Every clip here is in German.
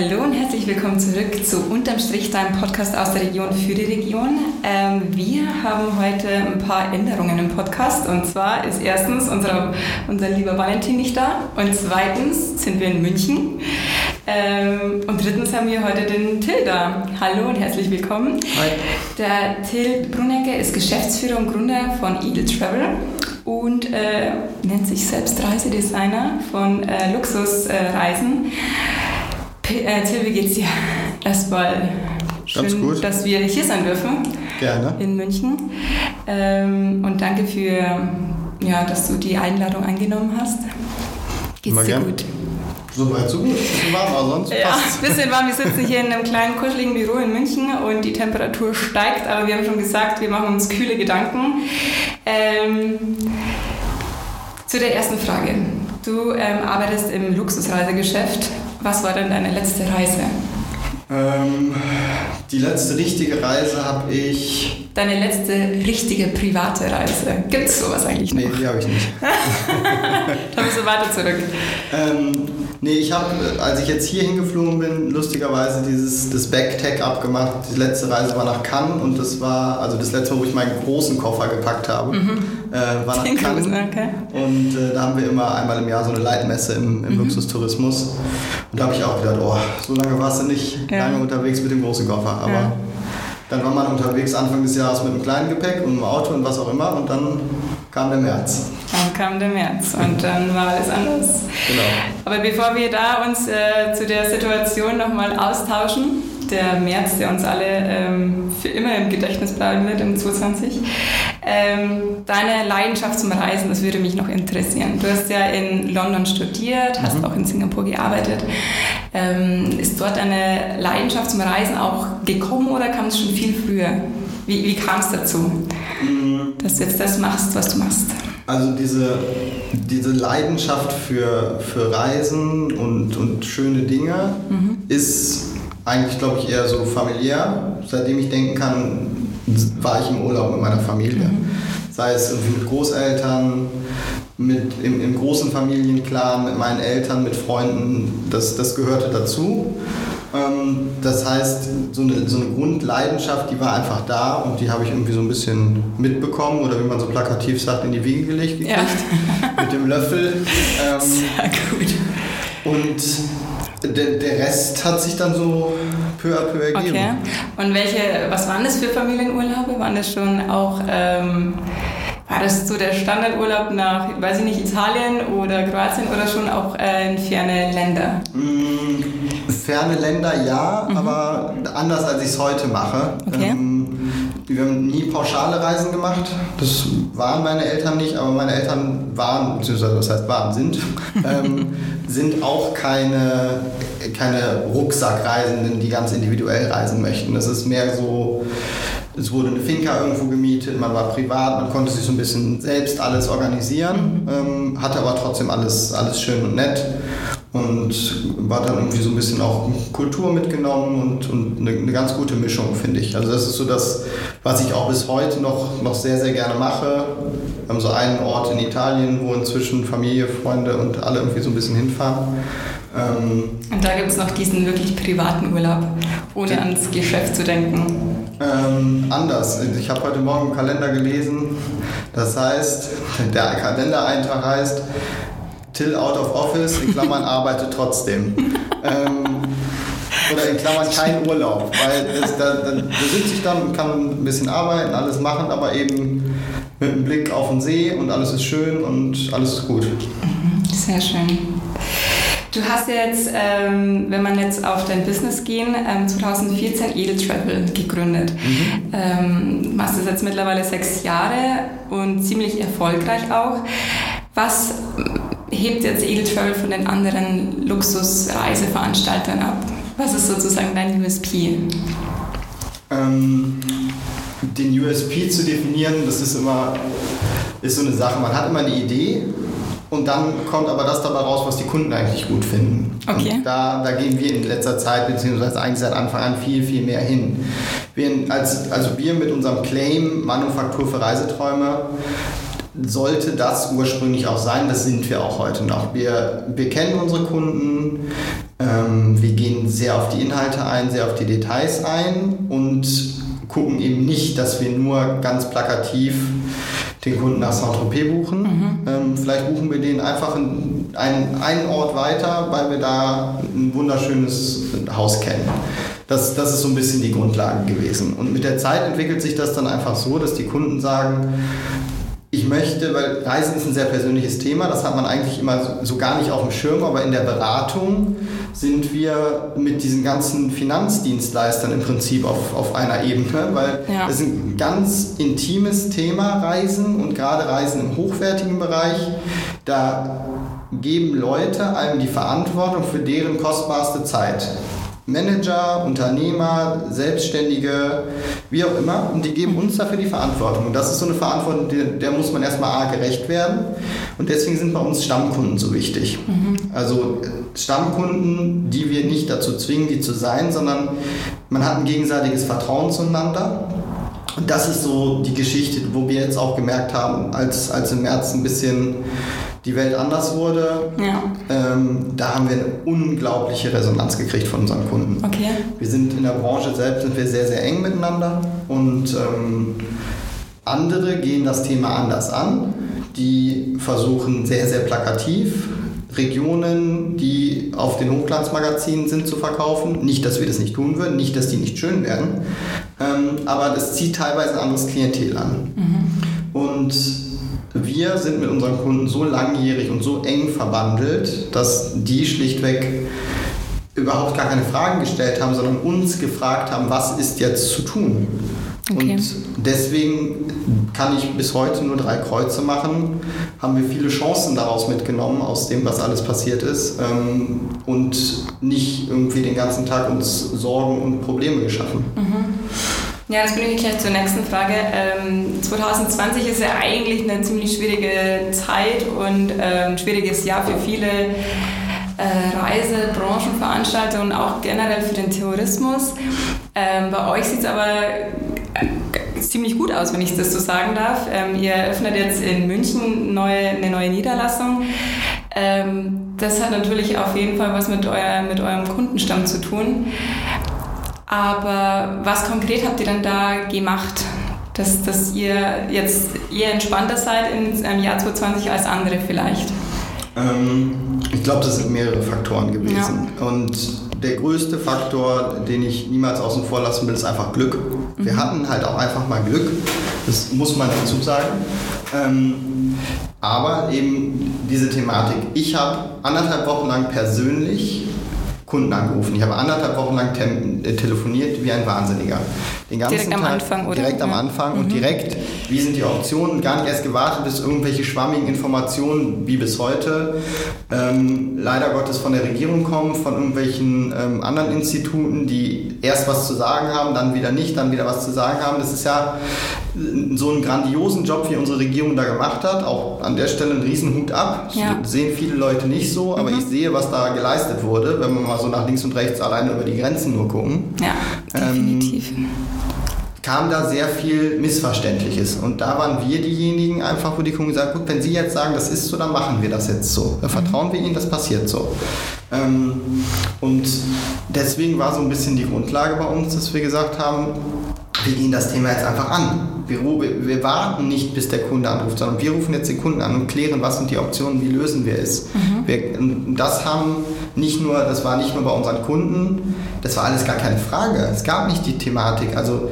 Hallo und herzlich willkommen zurück zu Unterm Strich, deinem Podcast aus der Region für die Region. Ähm, wir haben heute ein paar Änderungen im Podcast und zwar ist erstens unser, unser lieber Valentin nicht da und zweitens sind wir in München ähm, und drittens haben wir heute den Till da. Hallo und herzlich willkommen. Hi. Der Till Brunecke ist Geschäftsführer und Gründer von Eagle Travel und äh, nennt sich selbst Reisedesigner von äh, Luxusreisen. Äh, Till, wie geht's dir? Erstmal schön, Ganz gut. dass wir hier sein dürfen Gerne. in München. Ähm, und danke für, ja, dass du die Einladung angenommen hast. Geht's Immer dir gern. gut? So weit, so gut. Bisschen warm, aber sonst Ja, passt. ein bisschen warm. Wir sitzen hier in einem kleinen, kuscheligen Büro in München und die Temperatur steigt, aber wir haben schon gesagt, wir machen uns kühle Gedanken. Ähm, zu der ersten Frage. Du ähm, arbeitest im Luxusreisegeschäft. Was war denn deine letzte Reise? Ähm, die letzte richtige Reise habe ich. Deine letzte richtige private Reise. Gibt es sowas eigentlich noch? Nee, die habe ich nicht. Da bist du weiter zurück. Ähm, nee, ich habe, als ich jetzt hier hingeflogen bin, lustigerweise dieses das Backtag abgemacht. Die letzte Reise war nach Cannes und das war, also das letzte wo ich meinen großen Koffer gepackt habe, äh, war nach Den Cannes. okay. Und äh, da haben wir immer einmal im Jahr so eine Leitmesse im, im Luxustourismus. Und da habe ich auch gedacht, oh, so lange warst du nicht Ja. lange unterwegs mit dem großen Koffer. Aber Ja. Dann war man unterwegs Anfang des Jahres mit einem kleinen Gepäck und einem Auto und was auch immer. Und dann kam der März. Dann kam der März und dann war alles anders. Genau. Aber bevor wir da uns äh, zu der Situation nochmal austauschen, der März, der uns alle ähm, für immer im Gedächtnis bleiben wird im 2020, ähm, deine Leidenschaft zum Reisen, das würde mich noch interessieren. Du hast ja in London studiert, hast auch in Singapur gearbeitet. Ähm, ist dort deine Leidenschaft zum Reisen auch gekommen oder kam es schon viel früher? Wie, wie kam es dazu, dass du jetzt das machst, was du machst? Also diese, diese Leidenschaft für, für Reisen und, und schöne Dinge ist eigentlich, glaube ich, eher so familiär. Seitdem ich denken kann, war ich im Urlaub mit meiner Familie. Sei es irgendwie mit Großeltern, mit, im, im großen Familienclan, mit meinen Eltern, mit Freunden. Das, das gehörte dazu. Ähm, Das heißt, so eine, so eine Grundleidenschaft, die war einfach da und die habe ich irgendwie so ein bisschen mitbekommen oder wie man so plakativ sagt, in die Wiege gelegt gekriegt. Ja. Mit dem Löffel. Ähm, Sehr gut. und der, der Rest hat sich dann so peu à peu ergeben. Okay. Und welche, was waren das für Familienurlaube? Waren das schon auch, ähm, war das so der Standardurlaub nach, weiß ich nicht, Italien oder Kroatien oder schon auch äh, in ferne Länder? Mm, Ferne Länder ja, aber anders als ich es heute mache. Mhm. Okay. Ähm, wir haben nie pauschale Reisen gemacht. Das waren meine Eltern nicht, aber meine Eltern waren, beziehungsweise was heißt waren, sind, ähm, sind auch keine, keine Rucksackreisenden, die ganz individuell reisen möchten. Das ist mehr so, es wurde eine Finca irgendwo gemietet, man war privat, man konnte sich so ein bisschen selbst alles organisieren, ähm, hatte aber trotzdem alles, alles schön und nett und war dann irgendwie so ein bisschen auch Kultur mitgenommen und, und eine, eine ganz gute Mischung, finde ich. Also das ist so das, was ich auch bis heute noch, noch sehr, sehr gerne mache. Wir haben so einen Ort in Italien, wo inzwischen Familie, Freunde und alle irgendwie so ein bisschen hinfahren. Ähm, Und da gibt es noch diesen wirklich privaten Urlaub, ohne ans Geschäft zu denken. Ähm, anders. Ich habe heute Morgen im Kalender gelesen. Das heißt, der Kalendereintrag heißt Till out of office, in Klammern arbeitet trotzdem. ähm, oder in Klammern kein Urlaub. Weil das, da, da, da sitze ich dann und kann ein bisschen arbeiten, alles machen, aber eben mit einem Blick auf den See und alles ist schön und alles ist gut. Sehr schön. Du hast jetzt, ähm, wenn man jetzt auf dein Business gehen, ähm, 2014 Edel Travel gegründet. Ähm, machst das jetzt mittlerweile sechs Jahre und ziemlich erfolgreich auch. Was hebt jetzt Edel Travel von den anderen Luxusreiseveranstaltern ab? Was ist sozusagen dein USP? Ähm, den USP zu definieren, das ist immer ist so eine Sache. Man hat immer eine Idee und dann kommt aber das dabei raus, was die Kunden eigentlich gut finden. Okay. Und da, da gehen wir in letzter Zeit, beziehungsweise eigentlich seit Anfang an viel, viel mehr hin. Wir, als, also wir mit unserem Claim Manufaktur für Reiseträume sollte das ursprünglich auch sein. Das sind wir auch heute noch. Wir, wir kennen unsere Kunden, ähm, wir gehen sehr auf die Inhalte ein, sehr auf die Details ein und gucken eben nicht, dass wir nur ganz plakativ den Kunden nach Saint-Tropez buchen. Mhm. Ähm, vielleicht buchen wir den einfach in einen, einen Ort weiter, weil wir da ein wunderschönes Haus kennen. Das, das ist so ein bisschen die Grundlage gewesen. Und mit der Zeit entwickelt sich das dann einfach so, dass die Kunden sagen, ich möchte, weil Reisen ist ein sehr persönliches Thema, das hat man eigentlich immer so, so, gar nicht auf dem Schirm, aber in der Beratung sind wir mit diesen ganzen Finanzdienstleistern im Prinzip auf, auf einer Ebene, weil es ja. ist ein ganz intimes Thema Reisen und gerade Reisen im hochwertigen Bereich, da geben Leute einem die Verantwortung für deren kostbarste Zeit. Manager, Unternehmer, Selbstständige, wie auch immer, und die geben uns dafür die Verantwortung. Und das ist so eine Verantwortung, der, der muss man erstmal A, gerecht werden. Und deswegen sind bei uns Stammkunden so wichtig. Mhm. Also Stammkunden, die wir nicht dazu zwingen, die zu sein, sondern man hat ein gegenseitiges Vertrauen zueinander. Und das ist so die Geschichte, wo wir jetzt auch gemerkt haben, als, als im März ein bisschen die Welt anders wurde, ja. ähm, da haben wir eine unglaubliche Resonanz gekriegt von unseren Kunden. Okay. Wir sind in der Branche selbst sind wir sehr, sehr eng miteinander und ähm, andere gehen das Thema anders an. Die versuchen sehr, sehr plakativ Regionen, die auf den Hochglanzmagazinen sind, zu verkaufen. Nicht, dass wir das nicht tun würden, nicht, dass die nicht schön wären, ähm, aber das zieht teilweise ein anderes Klientel an. Mhm. Und wir sind mit unseren Kunden so langjährig und so eng verbandelt, dass die schlichtweg überhaupt gar keine Fragen gestellt haben, sondern uns gefragt haben, was ist jetzt zu tun. Okay. Und deswegen kann ich bis heute nur drei Kreuze machen, haben wir viele Chancen daraus mitgenommen, aus dem, was alles passiert ist, ähm, und nicht irgendwie den ganzen Tag uns Sorgen und Probleme geschaffen. Mhm. Ja, das bringt mich gleich zur nächsten Frage. Ähm, 2020 ist ja eigentlich eine ziemlich schwierige Zeit und ein ähm, schwieriges Jahr für viele äh, Reise-, Branchenveranstalter und auch generell für den Tourismus. Ähm, bei euch sieht es aber äh, ziemlich gut aus, wenn ich das so sagen darf. Ähm, ihr eröffnet jetzt in München neue, eine neue Niederlassung. Ähm, das hat natürlich auf jeden Fall was mit, euer, mit eurem Kundenstamm zu tun. Aber was konkret habt ihr denn da gemacht, dass, dass ihr jetzt eher entspannter seid im Jahr 2020 als andere vielleicht? Ähm, ich glaube, das sind mehrere Faktoren gewesen. Ja. Und der größte Faktor, den ich niemals außen vor lassen will, ist einfach Glück. Mhm. Wir hatten halt auch einfach mal Glück, das muss man dazu sagen. Ähm, aber eben diese Thematik. Ich habe anderthalb Wochen lang persönlich Kunden angerufen. Ich habe anderthalb Wochen lang äh, telefoniert wie ein Wahnsinniger. Den ganzen direkt Tag, am Anfang, oder? Direkt am Anfang mhm. und direkt, wie sind die Optionen, gar nicht erst gewartet, bis irgendwelche schwammigen Informationen, wie bis heute, ähm, leider Gottes von der Regierung kommen, von irgendwelchen ähm, anderen Instituten, die erst was zu sagen haben, dann wieder nicht, dann wieder was zu sagen haben. Das ist ja so einen grandiosen Job, wie unsere Regierung da gemacht hat. Auch an der Stelle einen Riesenhut ab. Ja. sehen viele Leute nicht so, aber mhm. ich sehe, was da geleistet wurde, wenn wir mal so nach links und rechts alleine über die Grenzen nur gucken. Ja, definitiv. Ähm, kam da sehr viel Missverständliches. Und da waren wir diejenigen einfach, wo die Kunden gesagt gut, wenn Sie jetzt sagen, das ist so, dann machen wir das jetzt so. Dann vertrauen wir Ihnen, das passiert so. Ähm, und deswegen war so ein bisschen die Grundlage bei uns, dass wir gesagt haben, wir gehen das Thema jetzt einfach an. Wir, wir, warten nicht, bis der Kunde anruft, sondern wir rufen jetzt den Kunden an und klären, was sind die Optionen, wie lösen wir es. Mhm. Wir, das haben nicht nur, das war nicht nur bei unseren Kunden, das war alles gar keine Frage. Es gab nicht die Thematik. Also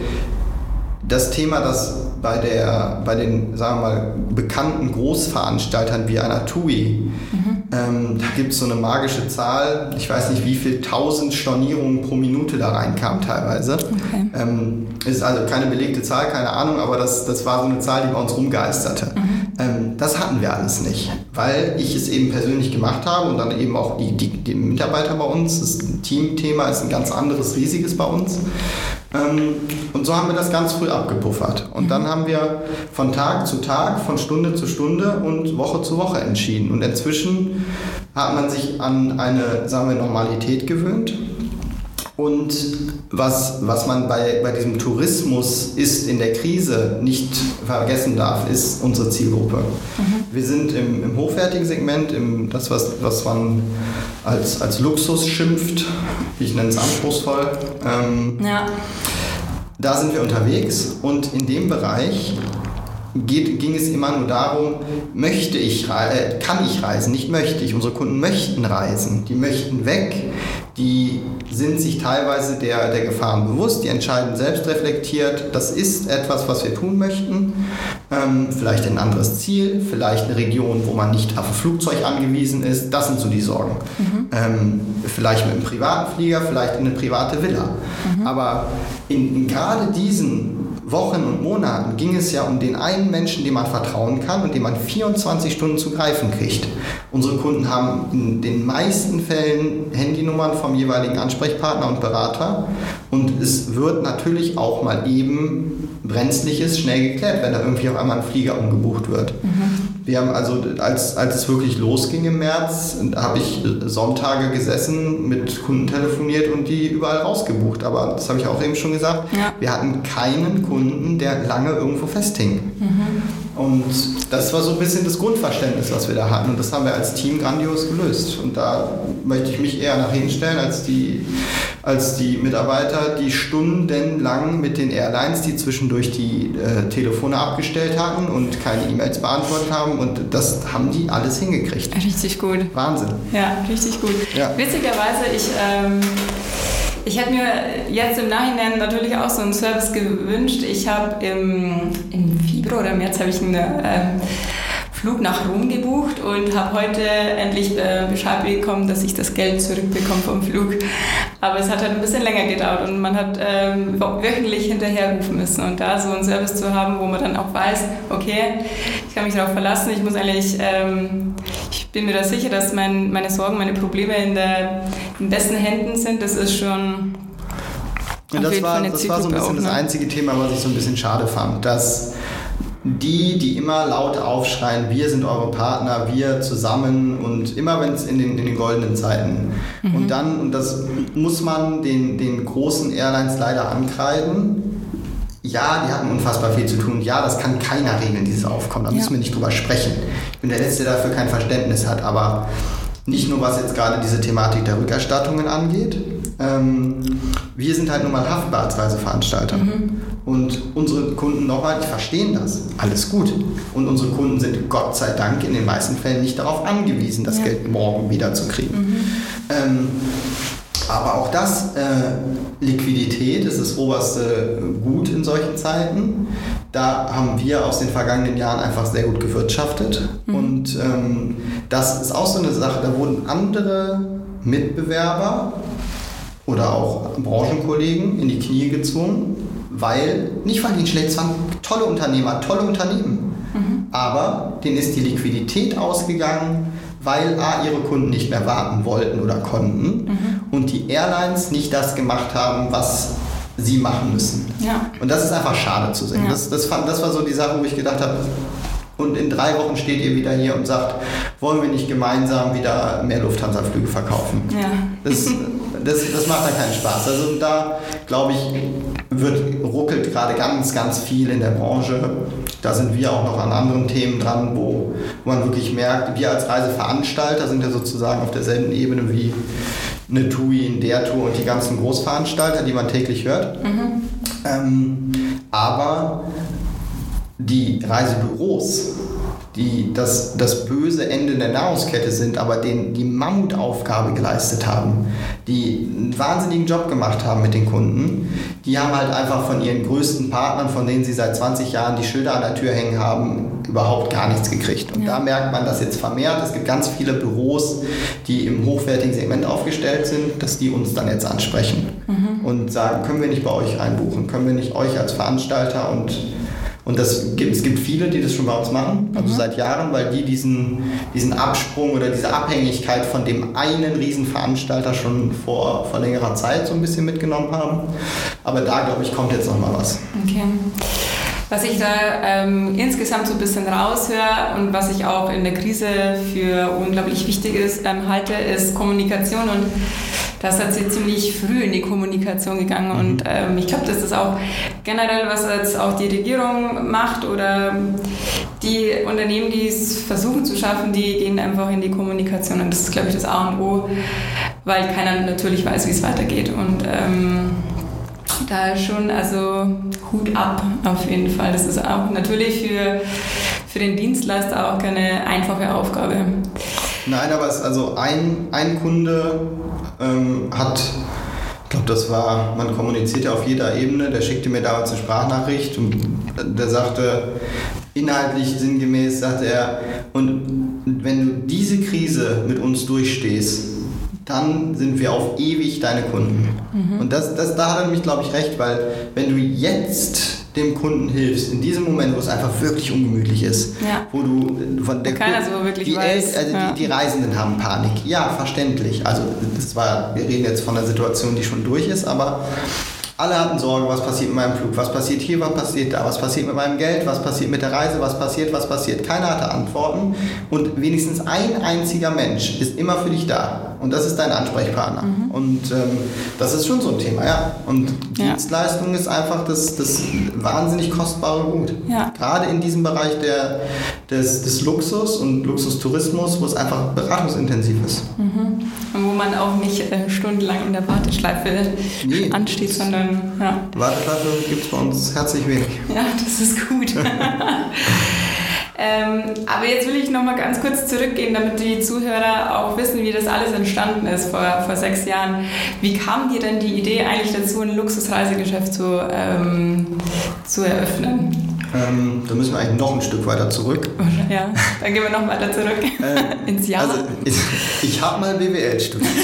das Thema, das bei, der, bei den, sagen wir mal, bekannten Großveranstaltern wie einer TUI, mhm. ähm, da gibt es so eine magische Zahl, ich weiß nicht, wie viel tausend Stornierungen pro Minute da reinkamen teilweise. Okay. Ähm, ist also keine belegte Zahl, keine Ahnung, aber das, das war so eine Zahl, die bei uns rumgeisterte. Mhm. Ähm, das hatten wir alles nicht, weil ich es eben persönlich gemacht habe und dann eben auch die, die, die Mitarbeiter bei uns. Das Teamthema ist ein ganz anderes, riesiges bei uns. Ähm, und so haben wir das ganz früh abgepuffert. Und dann haben wir von Tag zu Tag, von Stunde zu Stunde und Woche zu Woche entschieden. Und inzwischen hat man sich an eine, sagen wir, Normalität gewöhnt. Und was, was man bei, bei diesem Tourismus ist in der Krise nicht vergessen darf, ist unsere Zielgruppe. Mhm. Wir sind im, im hochwertigen Segment, im, das, was, was man als, als Luxus schimpft, ich nenne es anspruchsvoll. Ähm, ja. Da sind wir unterwegs und in dem Bereich geht, ging es immer nur darum, möchte ich, äh, kann ich reisen, nicht möchte ich. Unsere Kunden möchten reisen, die möchten weg, die sind sich teilweise der, der Gefahren bewusst, die entscheiden selbst reflektiert, das ist etwas, was wir tun möchten. Ähm, vielleicht ein anderes Ziel, vielleicht eine Region, wo man nicht auf ein Flugzeug angewiesen ist. Das sind so die Sorgen. Mhm. Ähm, vielleicht mit einem privaten Flieger, vielleicht in eine private Villa. Mhm. Aber in, in gerade diesen Wochen und Monaten ging es ja um den einen Menschen, dem man vertrauen kann und dem man 24 Stunden zu greifen kriegt. Unsere Kunden haben in den meisten Fällen Handynummern vom jeweiligen Ansprechpartner und Berater und es wird natürlich auch mal eben Brenzliches schnell geklärt, wenn da irgendwie auf einmal ein Flieger umgebucht wird. Mhm. Wir haben also, als, als es wirklich losging im März, habe ich Sonntage gesessen, mit Kunden telefoniert und die überall rausgebucht. Aber das habe ich auch eben schon gesagt. Ja. Wir hatten keinen Kunden, der lange irgendwo festhing. Mhm. Und das war so ein bisschen das Grundverständnis, was wir da hatten. Und das haben wir als Team grandios gelöst. Und da möchte ich mich eher nach hinten stellen als die, als die Mitarbeiter, die stundenlang mit den Airlines, die zwischendurch die äh, Telefone abgestellt hatten und keine E-Mails beantwortet haben. Und das haben die alles hingekriegt. Richtig gut. Wahnsinn. Ja, richtig gut. Ja. Witzigerweise, ich. Ähm ich hätte mir jetzt im Nachhinein natürlich auch so einen Service gewünscht. Ich habe im, im Februar oder März habe ich einen äh, Flug nach Rom gebucht und habe heute endlich äh, Bescheid bekommen, dass ich das Geld zurückbekomme vom Flug. Aber es hat halt ein bisschen länger gedauert und man hat ähm, wöchentlich hinterherrufen müssen. Und da so einen Service zu haben, wo man dann auch weiß, okay, ich kann mich darauf verlassen, ich muss eigentlich, ähm, ich bin mir da sicher, dass mein, meine Sorgen, meine Probleme in, der, in besten Händen sind, das ist schon ja, das, war, das war so ein bisschen auch, ne? das einzige Thema, was ich so ein bisschen schade fand, dass die, die immer laut aufschreien, wir sind eure Partner, wir zusammen und immer wenn es in den, in den goldenen Zeiten. Mhm. Und dann, und das muss man den, den großen Airlines leider ankreiden, ja, die hatten unfassbar viel zu tun. Ja, das kann keiner regeln, dieses Aufkommen. Da ja. müssen wir nicht drüber sprechen. Ich bin der Letzte, der dafür kein Verständnis hat. Aber nicht nur was jetzt gerade diese Thematik der Rückerstattungen angeht. Ähm, wir sind halt nun mal haftbar als Reiseveranstalter. Mhm. Und unsere Kunden nochmal, die verstehen das. Alles gut. Und unsere Kunden sind Gott sei Dank in den meisten Fällen nicht darauf angewiesen, das ja. Geld morgen wieder zu kriegen. Mhm. Ähm, aber auch das, äh, Liquidität ist das oberste Gut in solchen Zeiten. Da haben wir aus den vergangenen Jahren einfach sehr gut gewirtschaftet. Mhm. Und ähm, das ist auch so eine Sache, da wurden andere Mitbewerber oder auch Branchenkollegen in die Knie gezwungen, weil, nicht weil die ein schlechtes waren, tolle Unternehmer, tolle Unternehmen, mhm. aber denen ist die Liquidität ausgegangen, weil A, ihre Kunden nicht mehr warten wollten oder konnten mhm. und die Airlines nicht das gemacht haben, was sie machen müssen. Ja. Und das ist einfach schade zu sehen. Ja. Das, das, fand, das war so die Sache, wo ich gedacht habe, und in drei Wochen steht ihr wieder hier und sagt, wollen wir nicht gemeinsam wieder mehr Lufthansa-Flüge verkaufen? Ja. Das, das, das macht dann keinen Spaß. Also da, glaube ich, wird, ruckelt gerade ganz, ganz viel in der Branche. Da sind wir auch noch an anderen Themen dran, wo, wo man wirklich merkt, wir als Reiseveranstalter sind ja sozusagen auf derselben Ebene wie eine TUI in der Tour und die ganzen Großveranstalter, die man täglich hört. Mhm. Ähm, aber die Reisebüros die das, das böse Ende der Nahrungskette sind, aber den, die Mammutaufgabe geleistet haben, die einen wahnsinnigen Job gemacht haben mit den Kunden, die haben halt einfach von ihren größten Partnern, von denen sie seit 20 Jahren die Schilder an der Tür hängen haben, überhaupt gar nichts gekriegt. Und ja. da merkt man das jetzt vermehrt. Es gibt ganz viele Büros, die im hochwertigen Segment aufgestellt sind, dass die uns dann jetzt ansprechen mhm. und sagen, können wir nicht bei euch einbuchen, können wir nicht euch als Veranstalter und und das gibt, es gibt viele, die das schon bei uns machen, also mhm. seit Jahren, weil die diesen, diesen Absprung oder diese Abhängigkeit von dem einen Riesenveranstalter schon vor, vor längerer Zeit so ein bisschen mitgenommen haben. Aber da, glaube ich, kommt jetzt nochmal was. Okay. Was ich da ähm, insgesamt so ein bisschen raushöre und was ich auch in der Krise für unglaublich wichtig ist, ähm, halte, ist Kommunikation und da seid ihr ziemlich früh in die Kommunikation gegangen mhm. und ähm, ich glaube, das ist auch generell, was jetzt auch die Regierung macht oder die Unternehmen, die es versuchen zu schaffen, die gehen einfach in die Kommunikation und das ist, glaube ich, das A und O, weil keiner natürlich weiß, wie es weitergeht und ähm, da schon, also Hut ab auf jeden Fall. Das ist auch natürlich für, für den Dienstleister auch keine einfache Aufgabe. Nein, aber es, also ein, ein Kunde ähm, hat, ich glaube, das war, man kommuniziert ja auf jeder Ebene, der schickte mir damals eine Sprachnachricht und der sagte, inhaltlich sinngemäß, sagte er, und wenn du diese Krise mit uns durchstehst, dann sind wir auf ewig deine Kunden. Mhm. Und das, das, da hat er mich, glaube ich, recht, weil wenn du jetzt dem Kunden hilfst, in diesem Moment, wo es einfach wirklich ungemütlich ist, ja. wo du von der Keiner so wirklich die, weiß. also ja. die, die, Reisenden haben Panik. Ja, verständlich. Also das war, wir reden jetzt von einer Situation, die schon durch ist, aber alle hatten Sorge, was passiert mit meinem Flug, was passiert hier, was passiert da, was passiert mit meinem Geld, was passiert mit der Reise, was passiert, was passiert. Keiner hatte Antworten und wenigstens ein einziger Mensch ist immer für dich da und das ist dein Ansprechpartner. Mhm. Und ähm, das ist schon so ein Thema, ja. Und ja. Dienstleistung ist einfach das, das wahnsinnig kostbare Gut. Ja. Gerade in diesem Bereich der, des, des Luxus und Luxustourismus, wo es einfach beratungsintensiv ist. Mhm. Und wo man auch nicht äh, stundenlang in der Warteschleife nee. ansteht, sondern ja. Warteschleife gibt es bei uns herzlich wenig. Ja, das ist gut. ähm, aber jetzt will ich noch mal ganz kurz zurückgehen, damit die Zuhörer auch wissen, wie das alles entstanden ist vor, vor sechs Jahren. Wie kam dir denn die Idee eigentlich dazu, ein Luxusreisegeschäft zu, ähm, zu eröffnen? Ähm, da müssen wir eigentlich noch ein Stück weiter zurück. Ja, dann gehen wir noch weiter zurück äh, ins Jahr. Also ich, ich habe mal BWL studiert.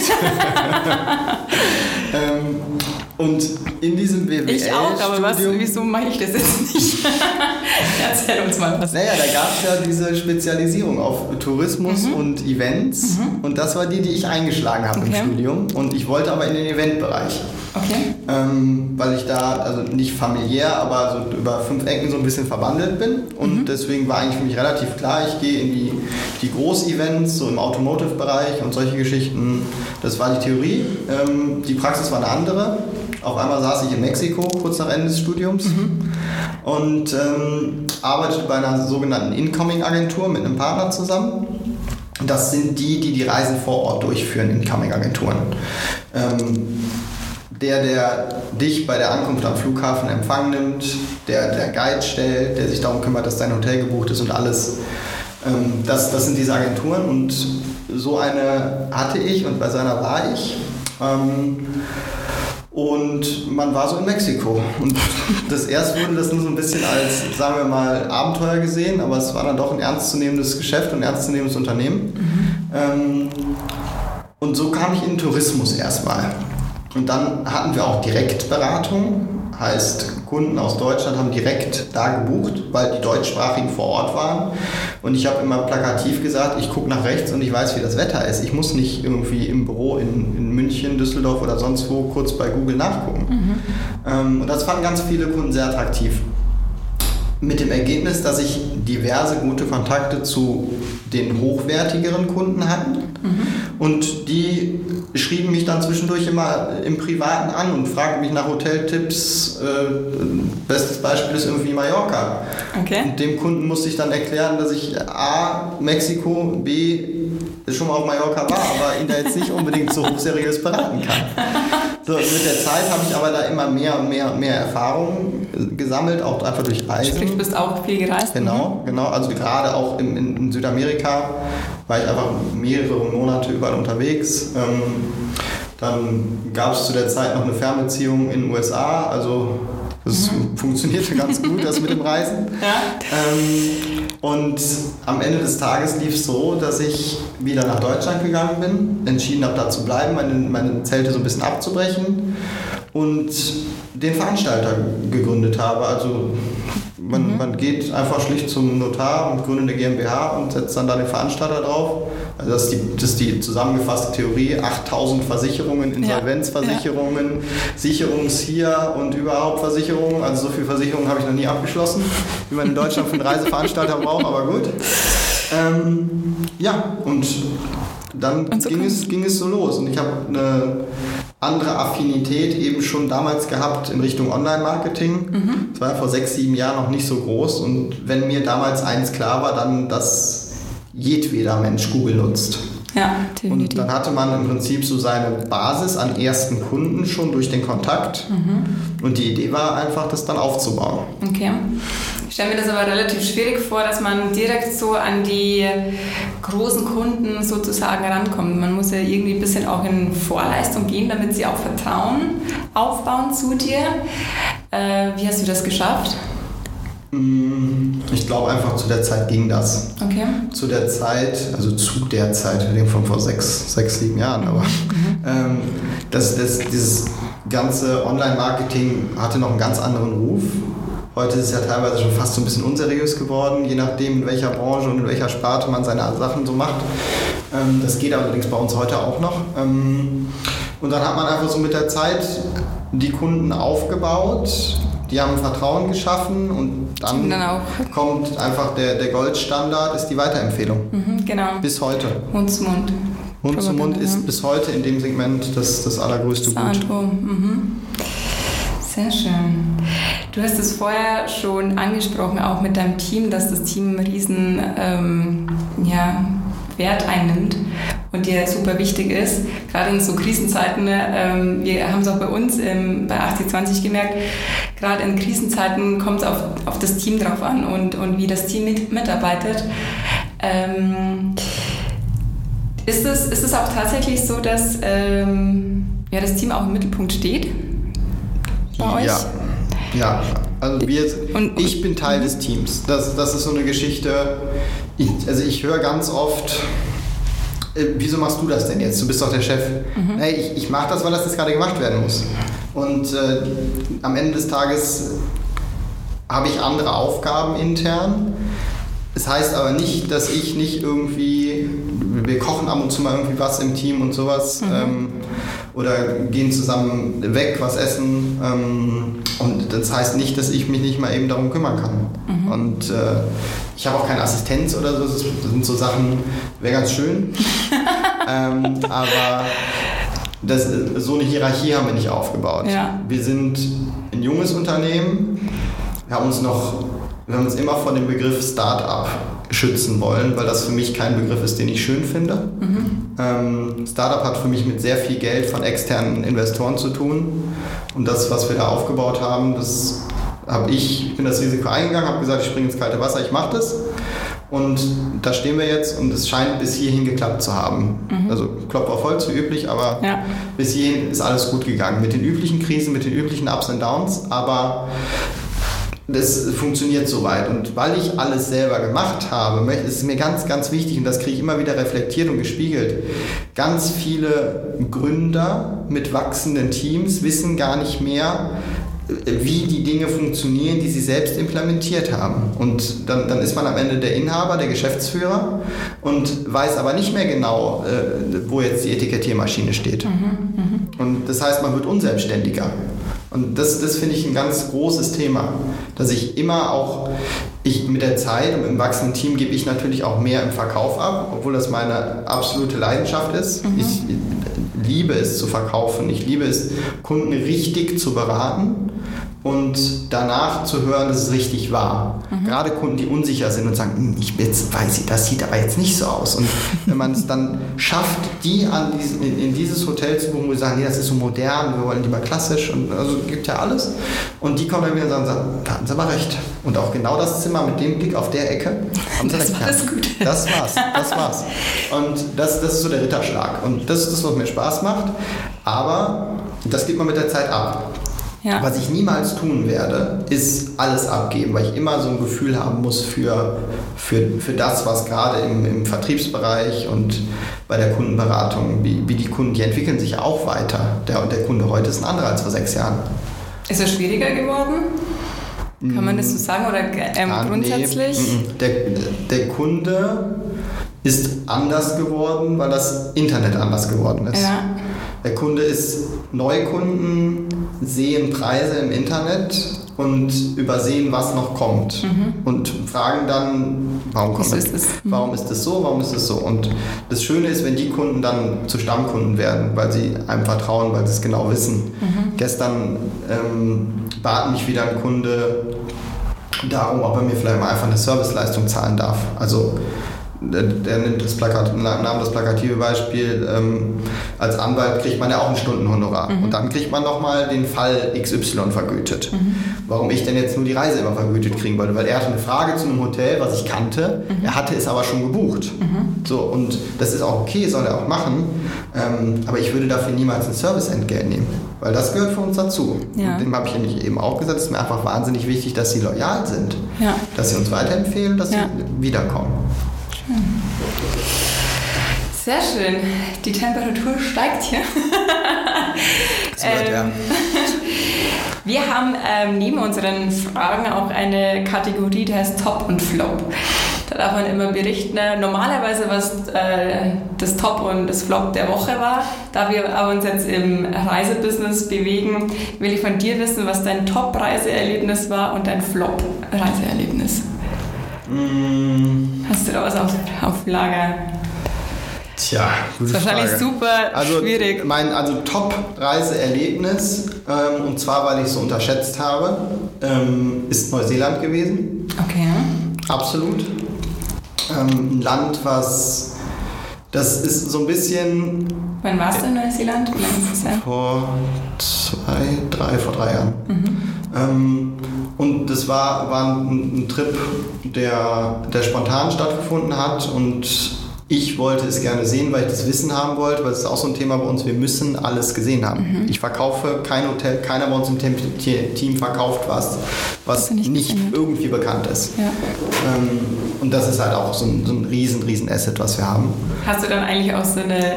ähm, und in diesem BWL Ich auch, aber was, wieso mache ich das jetzt nicht? Erzähl uns mal was. Naja, da gab es ja diese Spezialisierung auf Tourismus mhm. und Events. Mhm. Und das war die, die ich eingeschlagen habe okay. im Studium. Und ich wollte aber in den Eventbereich. Okay. Ähm, weil ich da, also nicht familiär, aber so über fünf Ecken so ein bisschen verwandelt bin. Und mhm. deswegen war eigentlich für mich relativ klar, ich gehe in die, die Groß-Events, so im Automotive-Bereich und solche Geschichten. Das war die Theorie. Ähm, die Praxis war eine andere. Auf einmal saß ich in Mexiko, kurz nach Ende des Studiums, mhm. und ähm, arbeitete bei einer sogenannten Incoming-Agentur mit einem Partner zusammen. Das sind die, die die Reisen vor Ort durchführen, Incoming-Agenturen. Ähm, der, der dich bei der Ankunft am Flughafen Empfang nimmt, der der Guide stellt, der sich darum kümmert, dass dein Hotel gebucht ist und alles. Ähm, das, das sind diese Agenturen und so eine hatte ich und bei seiner war ich. Ähm, und man war so in Mexiko. Und das erst wurde das nur so ein bisschen als, sagen wir mal, Abenteuer gesehen, aber es war dann doch ein ernstzunehmendes Geschäft und ein ernstzunehmendes Unternehmen. Mhm. Ähm, und so kam ich in den Tourismus erstmal. Und dann hatten wir auch Direktberatung, heißt Kunden aus Deutschland haben direkt da gebucht, weil die deutschsprachigen vor Ort waren. Und ich habe immer plakativ gesagt, ich gucke nach rechts und ich weiß, wie das Wetter ist. Ich muss nicht irgendwie im Büro in, in München, Düsseldorf oder sonst wo kurz bei Google nachgucken. Mhm. Ähm, und das fanden ganz viele Kunden sehr attraktiv. Mit dem Ergebnis, dass ich diverse gute Kontakte zu den hochwertigeren Kunden hatte. Mhm. Und die schrieben mich dann zwischendurch immer im Privaten an und fragten mich nach Hoteltipps. Äh, bestes Beispiel ist irgendwie Mallorca. Okay. Und dem Kunden musste ich dann erklären, dass ich A, Mexiko, B, schon mal auf Mallorca war, aber ihn da jetzt nicht unbedingt so hochseriös beraten kann. So, mit der Zeit habe ich aber da immer mehr und mehr und mehr Erfahrungen gesammelt, auch einfach durch Reisen. Sprich, du bist auch viel gereist? Genau, mhm. genau. Also gerade auch in, in, in, Südamerika war ich einfach mehrere Monate überall unterwegs. Ähm, dann gab es zu der Zeit noch eine Fernbeziehung in den USA, also das mhm. funktionierte ganz gut, das mit dem Reisen. Ja. Ähm, und am Ende des Tages lief es so, dass ich wieder nach Deutschland gegangen bin, entschieden habe, da zu bleiben, meine, meine Zelte so ein bisschen abzubrechen und den Veranstalter gegründet habe. Also man, mhm. man geht einfach schlicht zum Notar und gründet eine GmbH und setzt dann da den Veranstalter drauf. Also das ist die, das ist die zusammengefasste Theorie. 8000 Versicherungen, Insolvenzversicherungen, ja. Sicherungs hier und überhaupt Versicherungen. Also so viel Versicherungen habe ich noch nie abgeschlossen, wie man in Deutschland für einen Reiseveranstalter braucht, aber gut. Ähm, ja, und dann und so ging, es, ging es so los. Und ich habe eine andere Affinität eben schon damals gehabt in Richtung Online-Marketing. Mhm. Das war vor sechs, sieben Jahren noch nicht so groß. Und wenn mir damals eins klar war, dann, dass jedweder Mensch Google nutzt. Ja, definitiv. Und dann hatte man im Prinzip so seine Basis an ersten Kunden schon durch den Kontakt. Mhm. Und die Idee war einfach, das dann aufzubauen. Okay. Ich stelle mir das aber relativ schwierig vor, dass man direkt so an die großen Kunden sozusagen rankommt. Man muss ja irgendwie ein bisschen auch in Vorleistung gehen, damit sie auch Vertrauen aufbauen zu dir. Äh, wie hast du das geschafft? Mm, ich glaube einfach, zu der Zeit ging das. Okay. Zu der Zeit, also zu der Zeit, wir reden von vor sechs, sechs sieben Jahren, aber mhm. ähm, das, das, dieses ganze Online-Marketing hatte noch einen ganz anderen Ruf. Heute ist es ja teilweise schon fast so ein bisschen unseriös geworden, je nachdem, in welcher Branche und in welcher Sparte man seine Sachen so macht. Ähm, das geht allerdings bei uns heute auch noch. Ähm, und dann hat man einfach so mit der Zeit die Kunden aufgebaut, die haben Vertrauen geschaffen und dann, dann kommt einfach der, der Goldstandard, ist die Weiterempfehlung. Mhm, genau. Bis heute. Mund zu Mund. Mund zu Mund ist bis heute in dem Segment das, das allergrößte das Gut. Mhm. Sehr schön. Du hast es vorher schon angesprochen, auch mit deinem Team, dass das Team einen riesen ähm, ja, Wert einnimmt und dir super wichtig ist. Gerade in so Krisenzeiten, ähm, wir haben es auch bei uns im, bei 8020 gemerkt, gerade in Krisenzeiten kommt es auf, auf das Team drauf an und, und wie das Team mit, mitarbeitet. Ähm, ist, es, ist es auch tatsächlich so, dass ähm, ja, das Team auch im Mittelpunkt steht? bei euch? Ja. Ja, also wir, und, ich bin Teil des Teams. Das, das ist so eine Geschichte. Ich, also ich höre ganz oft, äh, wieso machst du das denn jetzt? Du bist doch der Chef. Mhm. Hey, ich, ich mache das, weil das jetzt gerade gemacht werden muss. Und äh, am Ende des Tages habe ich andere Aufgaben intern. Es das heißt aber nicht, dass ich nicht irgendwie, wir kochen ab und zu mal irgendwie was im Team und sowas. Mhm. Ähm, oder gehen zusammen weg, was essen. Ähm, und das heißt nicht, dass ich mich nicht mal eben darum kümmern kann. Mhm. Und äh, ich habe auch keine Assistenz oder so. Das sind so Sachen, wäre ganz schön. ähm, aber das, so eine Hierarchie haben wir nicht aufgebaut. Ja. Wir sind ein junges Unternehmen. Wir haben uns noch, wir haben uns immer von dem Begriff Start-up schützen wollen, weil das für mich kein Begriff ist, den ich schön finde. Mhm. Ähm, Startup hat für mich mit sehr viel Geld von externen Investoren zu tun. Und das, was wir da aufgebaut haben, das habe ich, ich bin das Risiko eingegangen, habe gesagt, ich springe ins kalte Wasser, ich mache das. Und da stehen wir jetzt und es scheint bis hierhin geklappt zu haben. Mhm. Also Klopf auf Holz, wie üblich, aber ja. bis hierhin ist alles gut gegangen. Mit den üblichen Krisen, mit den üblichen Ups und Downs, aber das funktioniert soweit. Und weil ich alles selber gemacht habe, ist es mir ganz, ganz wichtig, und das kriege ich immer wieder reflektiert und gespiegelt, ganz viele Gründer mit wachsenden Teams wissen gar nicht mehr, wie die Dinge funktionieren, die sie selbst implementiert haben. Und dann, dann ist man am Ende der Inhaber, der Geschäftsführer und weiß aber nicht mehr genau, äh, wo jetzt die Etikettiermaschine steht. Mhm, mh. Und das heißt, man wird unselbstständiger. Und das, das finde ich ein ganz großes Thema, dass ich immer auch, ich mit der Zeit und im wachsenden Team gebe ich natürlich auch mehr im Verkauf ab, obwohl das meine absolute Leidenschaft ist. Mhm. Ich liebe es zu verkaufen, ich liebe es, Kunden richtig zu beraten und danach zu hören, dass es richtig war. Mhm. Gerade Kunden, die unsicher sind und sagen, hm, ich jetzt weiß ich, das sieht aber jetzt nicht so aus. Und wenn man es dann schafft, die an diesen, in, dieses Hotel zu buchen, wo sie sagen, nee, das ist so modern, wir wollen lieber klassisch und also gibt ja alles. Und die kommen dann wieder und sagen, da hatten sie aber recht. Und auch genau das Zimmer mit dem Blick auf der Ecke. Haben sie das recht. War gut. Das war's, das war's. Und das, das ist so der Ritterschlag. Und das ist das, was mir Spaß macht. Aber das gibt man mit der Zeit ab. Ja. Was ich niemals tun werde, ist alles abgeben, weil ich immer so ein Gefühl haben muss für, für, für das, was gerade im, im Vertriebsbereich und bei der Kundenberatung, wie, wie die Kunden, die entwickeln sich auch weiter. Der, der Kunde heute ist ein anderer als vor sechs Jahren. Ist er schwieriger geworden? Kann man das so sagen oder ähm, ah, grundsätzlich? Nee. Der, der Kunde ist anders geworden, weil das Internet anders geworden ist. Ja. Der Kunde ist Neukunden, sehen Preise im Internet und übersehen, was noch kommt. Mhm. Und fragen dann, warum kommt das? Ist warum ist das so, warum ist das so? Und das Schöne ist, wenn die Kunden dann zu Stammkunden werden, weil sie einem vertrauen, weil sie es genau wissen. Mhm. Gestern ähm, bat mich wieder ein Kunde darum, ob er mir vielleicht mal einfach eine Serviceleistung zahlen darf. Also der, nimmt das Plakat, nahm das plakative Beispiel, ähm, als Anwalt kriegt man ja auch ein Stundenhonorar. Mhm. Und dann kriegt man nochmal den Fall XY vergütet. Mhm. Warum ich denn jetzt nur die Reise immer vergütet kriegen wollte? Weil er hatte eine Frage zu einem Hotel, was ich kannte, mhm. er hatte es aber schon gebucht. Mhm. So, und das ist auch okay, soll er auch machen. Ähm, aber ich würde dafür niemals ein Serviceentgelt nehmen. Weil das gehört für uns dazu. Ja. Und dem habe ich ja eben auch gesagt, es ist mir einfach wahnsinnig wichtig, dass sie loyal sind. Ja. Dass sie uns weiterempfehlen, dass ja. sie wiederkommen. Sehr schön. Die Temperatur steigt hier. ähm, wir haben ähm, neben unseren Fragen auch eine Kategorie, die heißt Top und Flop. Da darf man immer berichten, ne? normalerweise was äh, das Top und das Flop der Woche war. Da wir aber uns jetzt im Reisebusiness bewegen, will ich von dir wissen, was dein Top-Reiseerlebnis war und dein Flop-Reiseerlebnis. Mm. Hast du da was auf, auf Lager? Tja, gute das ist wahrscheinlich Frage. super also schwierig. Mein also Top-Reiseerlebnis, ähm, und zwar weil ich es so unterschätzt habe, ähm, ist Neuseeland gewesen. Okay. Absolut. Ähm, ein Land, was das ist so ein bisschen. Wann warst du in Neuseeland? Wie lange ist das Vor zwei, drei, vor drei Jahren. Mhm. Ähm, und das war, war ein, ein Trip, der, der spontan stattgefunden hat und ich wollte es gerne sehen, weil ich das Wissen haben wollte, weil es ist auch so ein Thema bei uns, wir müssen alles gesehen haben. Mhm. Ich verkaufe kein Hotel, keiner bei uns im Team verkauft was, was nicht, nicht irgendwie bekannt ist. Ja. Ähm, und das ist halt auch so ein, so ein riesen, riesen Asset, was wir haben. Hast du dann eigentlich auch so eine,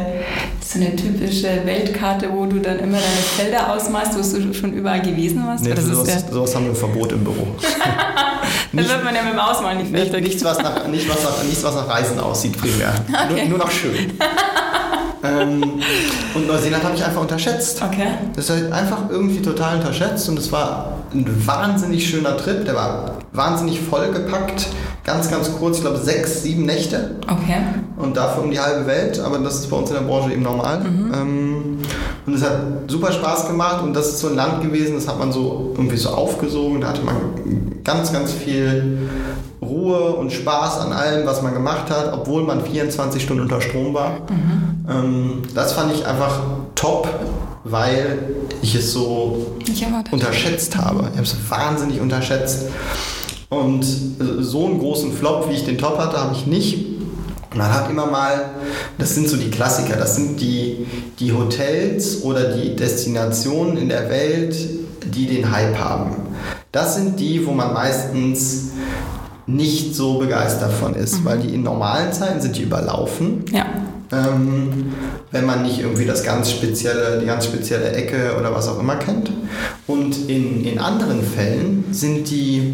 so eine typische Weltkarte, wo du dann immer deine Felder ausmalst, wo du schon überall gewesen warst? Nee, sowas, ja sowas, haben wir ein Verbot im Büro. dann wird man ja mit dem Ausmalen nicht fertig. Nichts, was nach, nicht, was nach, nichts, was nach Reisen aussieht, primär. Okay. Nur, nur noch schön. ähm, und Neuseeland habe ich einfach unterschätzt. Okay. Das ist halt einfach irgendwie total unterschätzt und es war ein wahnsinnig schöner Trip. Der war wahnsinnig vollgepackt. Ganz, ganz kurz, ich glaube sechs, sieben Nächte. Okay. Und dafür um die halbe Welt, aber das ist bei uns in der Branche eben normal. Mhm. Ähm, und es hat super Spaß gemacht und das ist so ein Land gewesen, das hat man so irgendwie so aufgesogen. Da hatte man ganz, ganz viel Ruhe und Spaß an allem, was man gemacht hat, obwohl man 24 Stunden unter Strom war. Mhm. Ähm, das fand ich einfach top, weil ich es so ich unterschätzt habe. Ich habe es wahnsinnig unterschätzt. Und so einen großen Flop, wie ich den Top hatte, habe ich nicht. Man hat immer mal, das sind so die Klassiker, das sind die, die Hotels oder die Destinationen in der Welt, die den Hype haben. Das sind die, wo man meistens nicht so begeistert von ist, mhm. weil die in normalen Zeiten sind die überlaufen. Ja. Ähm, wenn man nicht irgendwie das ganz spezielle, die ganz spezielle Ecke oder was auch immer kennt. Und in, in anderen Fällen sind die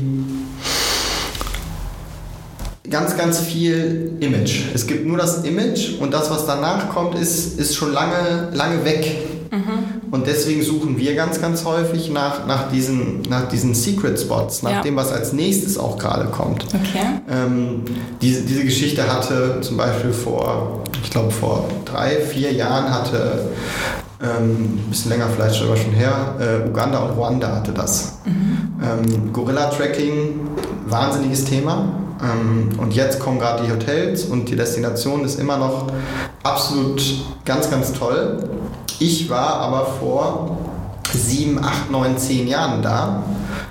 ganz, ganz viel Image. Es gibt nur das Image und das, was danach kommt, ist, ist schon lange, lange weg. Mhm. Und deswegen suchen wir ganz, ganz häufig nach, nach, diesen, nach diesen Secret Spots, nach ja. dem, was als nächstes auch gerade kommt. Okay. Ähm, diese, diese Geschichte hatte zum Beispiel vor, ich glaube vor drei, vier Jahren hatte ähm, ein bisschen länger vielleicht sogar schon her, äh, Uganda und Ruanda hatte das. Mhm. Ähm, Gorilla-Tracking, wahnsinniges Thema. Ähm, und jetzt kommen gerade die Hotels und die Destination ist immer noch absolut ganz, ganz toll. Ich war aber vor sieben, acht, neun, zehn Jahren da.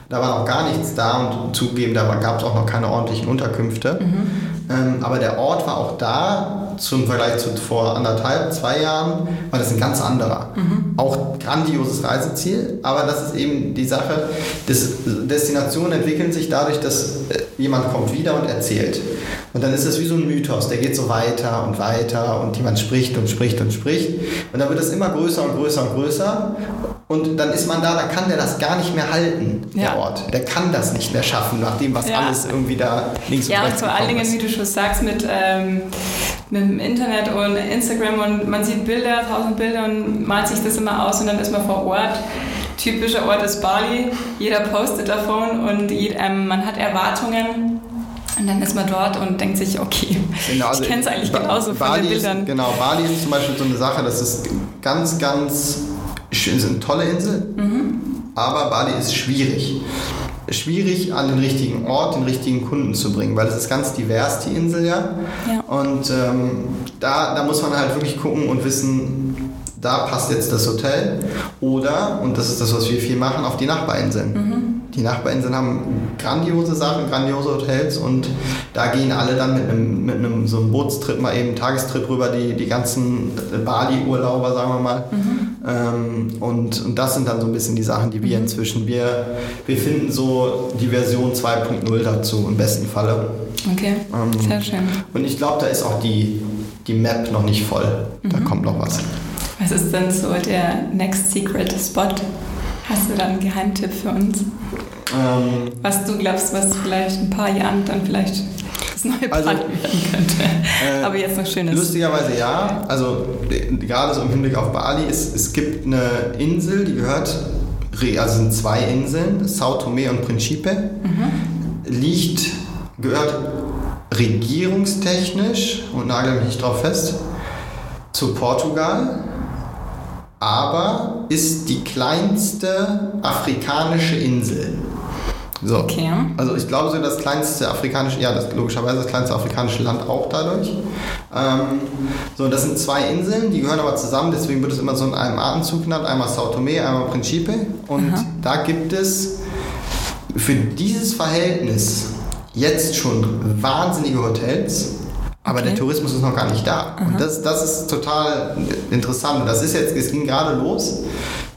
Da war noch gar nichts da und zugeben, da gab es auch noch keine ordentlichen Unterkünfte. Mhm. Ähm, aber der Ort war auch da, zum Vergleich zu vor anderthalb, zwei Jahren, war das ein ganz anderer. Mhm. Auch grandioses Reiseziel, aber das ist eben die Sache, des, Destinationen entwickeln sich dadurch, dass äh, jemand kommt wieder und erzählt. Und dann ist es wie so ein Mythos, der geht so weiter und weiter und jemand spricht und spricht und spricht. Und dann wird es immer größer und größer und größer. Und dann ist man da, dann kann der das gar nicht mehr halten, ja. der Ort. Der kann das nicht mehr schaffen, nach dem, was ja. alles irgendwie da links und ja, rechts Ja, und vor allen Dingen, wie du schon sagst, mit, ähm, mit dem Internet und Instagram und man sieht Bilder, tausend Bilder und malt sich das immer aus und dann ist man vor Ort typischer Ort ist Bali. Jeder postet davon und ähm, man hat Erwartungen. Und dann ist man dort und denkt sich, okay, genau, also ich kenne es eigentlich ba genauso Bali von den Bildern. Ist, genau, Bali ist zum Beispiel so eine Sache, das ist ganz, ganz schön, ist eine tolle Insel, mhm. aber Bali ist schwierig. Schwierig an den richtigen Ort, den richtigen Kunden zu bringen, weil es ist ganz divers, die Insel ja. ja. Und ähm, da, da muss man halt wirklich gucken und wissen, da passt jetzt das Hotel. Oder, und das ist das, was wir viel machen, auf die Nachbarinseln. Mhm. Die Nachbarinseln haben grandiose Sachen, grandiose Hotels und da gehen alle dann mit einem, mit einem so einem Bootstrip, mal eben Tagestrip rüber, die, die ganzen Bali-Urlauber, sagen wir mal. Mhm. Ähm, und, und das sind dann so ein bisschen die Sachen, die wir mhm. inzwischen, wir, wir finden so die Version 2.0 dazu im besten Falle. Okay, ähm, sehr schön. Und ich glaube, da ist auch die, die Map noch nicht voll. Da mhm. kommt noch was. Was ist denn so der Next Secret Spot? Hast du da einen Geheimtipp für uns? Ähm, was du glaubst, was vielleicht ein paar Jahren dann vielleicht das neue also, werden könnte. Äh, Aber jetzt noch schön ist. Lustigerweise ja. Also gerade so im Hinblick auf Bali, ist, es gibt eine Insel, die gehört, also sind zwei Inseln, Sao Tome und Principe, mhm. liegt, gehört regierungstechnisch, und nagel mich nicht drauf fest, zu Portugal aber ist die kleinste afrikanische Insel. So. Okay. Also ich glaube, so das kleinste afrikanische, ja, das logischerweise das kleinste afrikanische Land auch dadurch. Ähm, so, das sind zwei Inseln, die gehören aber zusammen, deswegen wird es immer so in einem Atemzug genannt, einmal Sao Tome, einmal Principe. Und Aha. da gibt es für dieses Verhältnis jetzt schon wahnsinnige Hotels aber okay. der Tourismus ist noch gar nicht da. Aha. Und das, das ist total interessant. Das ist jetzt, es ging gerade los.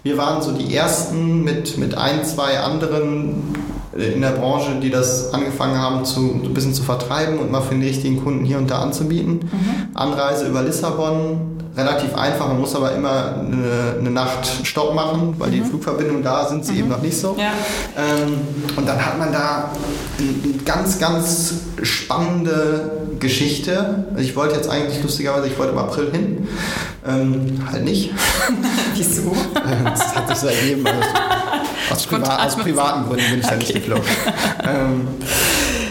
Wir waren so die ersten mit, mit ein, zwei anderen in der Branche, die das angefangen haben, zu, ein bisschen zu vertreiben und mal für den richtigen Kunden hier und da anzubieten. Mhm. Anreise über Lissabon, relativ einfach, man muss aber immer eine, eine Nacht Stopp machen, weil mhm. die Flugverbindungen da sind sie mhm. eben noch nicht so. Ja. Ähm, und dann hat man da eine ganz, ganz spannende Geschichte. Also ich wollte jetzt eigentlich lustigerweise, ich wollte im April hin, ähm, halt nicht. Wieso? das hat sich so ergeben. Also aus, Priva aus privaten Gründen bin ich okay. da nicht geflogen. ähm,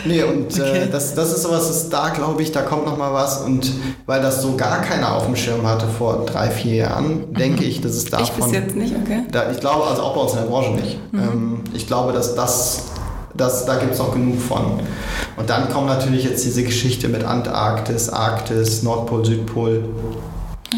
nee, und äh, okay. äh, das, das ist sowas, das da glaube ich, da kommt noch mal was. Und weil das so gar keiner auf dem Schirm hatte vor drei, vier Jahren, mhm. denke ich, dass es davon... Ich bis jetzt nicht, okay. Da, ich glaube, also auch bei uns in der Branche nicht. Mhm. Ähm, ich glaube, dass das das, da gibt es auch genug von. Und dann kommt natürlich jetzt diese Geschichte mit Antarktis, Arktis, Nordpol, Südpol.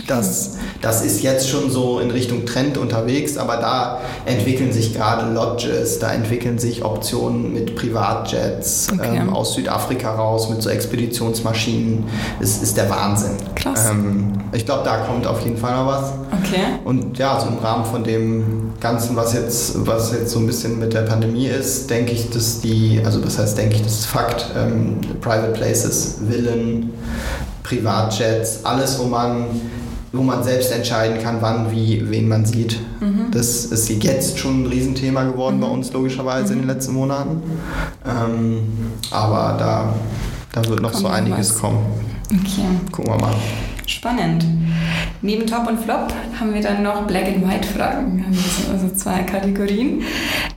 Das, das ist jetzt schon so in Richtung Trend unterwegs, aber da entwickeln sich gerade Lodges, da entwickeln sich Optionen mit Privatjets okay. ähm, aus Südafrika raus, mit so Expeditionsmaschinen. Es ist der Wahnsinn. Krass. Ähm, ich glaube, da kommt auf jeden Fall noch was. Okay. Und ja, so im Rahmen von dem Ganzen, was jetzt, was jetzt so ein bisschen mit der Pandemie ist, denke ich, dass die, also das heißt, denke ich, das ist Fakt, ähm, Private Places, Villen, Privatjets, alles, wo man wo man selbst entscheiden kann, wann, wie, wen man sieht. Mhm. Das ist jetzt schon ein Riesenthema geworden mhm. bei uns, logischerweise, mhm. in den letzten Monaten. Ähm, aber da, da wird noch Kommt so einiges was. kommen. Okay. Gucken wir mal. Spannend. Neben Top und Flop haben wir dann noch Black and White Fragen. Wir haben also zwei Kategorien.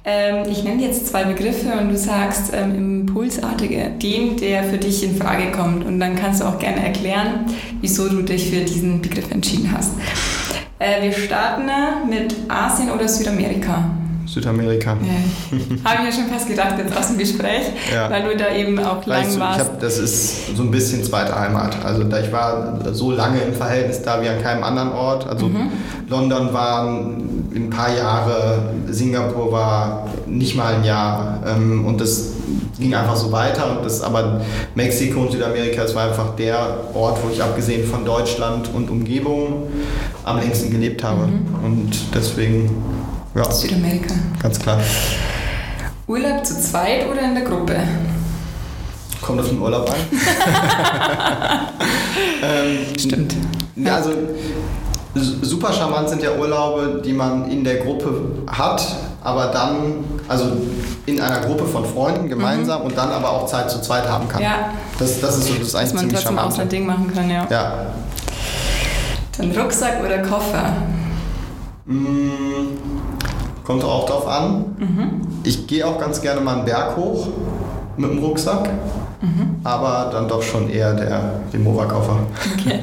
Ähm, ich nenne jetzt zwei Begriffe und du sagst ähm, impulsartige, den, der für dich in Frage kommt. Und dann kannst du auch gerne erklären, wieso du dich für diesen Begriff entschieden hast. Äh, wir starten mit Asien oder Südamerika. Südamerika. Ja. Habe ich ja schon fast gedacht jetzt aus dem Gespräch, ja. weil du da eben auch lang du, warst. Hab, das ist so ein bisschen zweite Heimat. Also da ich war so lange im Verhältnis da wie an keinem anderen Ort. Also mhm. London war ein paar Jahre, Singapur war nicht mal ein Jahr. Ähm, und das ging einfach so weiter. Und das, aber Mexiko und Südamerika, das war einfach der Ort, wo ich abgesehen von Deutschland und Umgebung am längsten gelebt habe. Mhm. Und deswegen, ja. Südamerika. Ganz klar. Urlaub zu zweit oder in der Gruppe? Kommt auf den Urlaub an. ähm, Stimmt. Ja, also super charmant sind ja Urlaube, die man in der Gruppe hat, aber dann, also in einer Gruppe von Freunden gemeinsam mhm. und dann aber auch Zeit zu zweit haben kann. Ja. Das, das ist so das eigentlich Dass man trotzdem auch sein Ding machen kann, ja. Ja. Dann Rucksack oder Koffer? Mm, kommt auch drauf an. Mhm. Ich gehe auch ganz gerne mal einen Berg hoch mit dem Rucksack, mhm. aber dann doch schon eher der Remover-Koffer. Okay.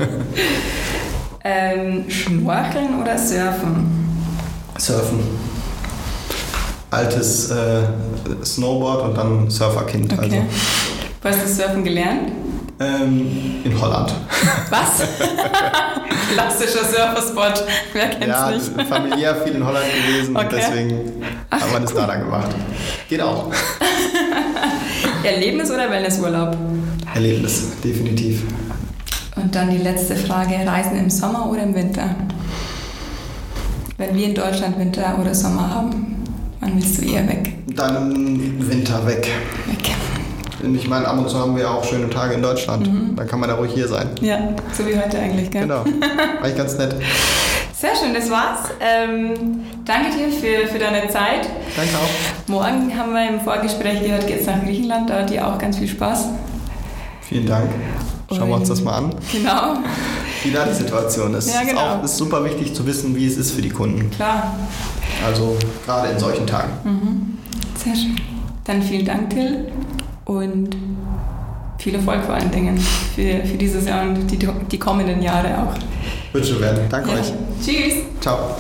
ähm, Schnorcheln oder Surfen? Surfen. Altes äh, Snowboard und dann Surferkind. Okay. Also. Wo hast du Surfen gelernt? Ähm, in Holland. Was? Klassischer Surferspot. Wer kennt's ja, nicht? familiär viel in Holland gewesen okay. und deswegen Ach, haben wir das cool. da dann gemacht. Geht auch. Erlebnis oder Wellnessurlaub? Erlebnis, definitiv. Und dann die letzte Frage: Reisen im Sommer oder im Winter? Wenn wir in Deutschland Winter oder Sommer haben, wann willst du eher weg? Dann im Winter weg. Weg. Ich meine, ab und zu haben wir auch schöne Tage in Deutschland. Mhm. Dann kann man da ruhig hier sein. Ja, so wie heute eigentlich, gell? Genau. Eigentlich ganz nett. Sehr schön, das war's. Ähm, danke dir für, für deine Zeit. Danke auch. Morgen haben wir im Vorgespräch gehört, geht's nach Griechenland, da hat dir auch ganz viel Spaß. Vielen Dank. Schauen wir uns das mal an. Genau. Wie da die Situation ist. Ja, genau. Ist auch ist super wichtig zu wissen, wie es ist für die Kunden. Klar. Also gerade in solchen Tagen. Mhm. Sehr schön. Dann vielen Dank, Till und viel Erfolg vor allen Dingen für, für dieses Jahr und die, die kommenden Jahre auch. Wird schon werden. Danke ja. euch. Tschüss. Ciao.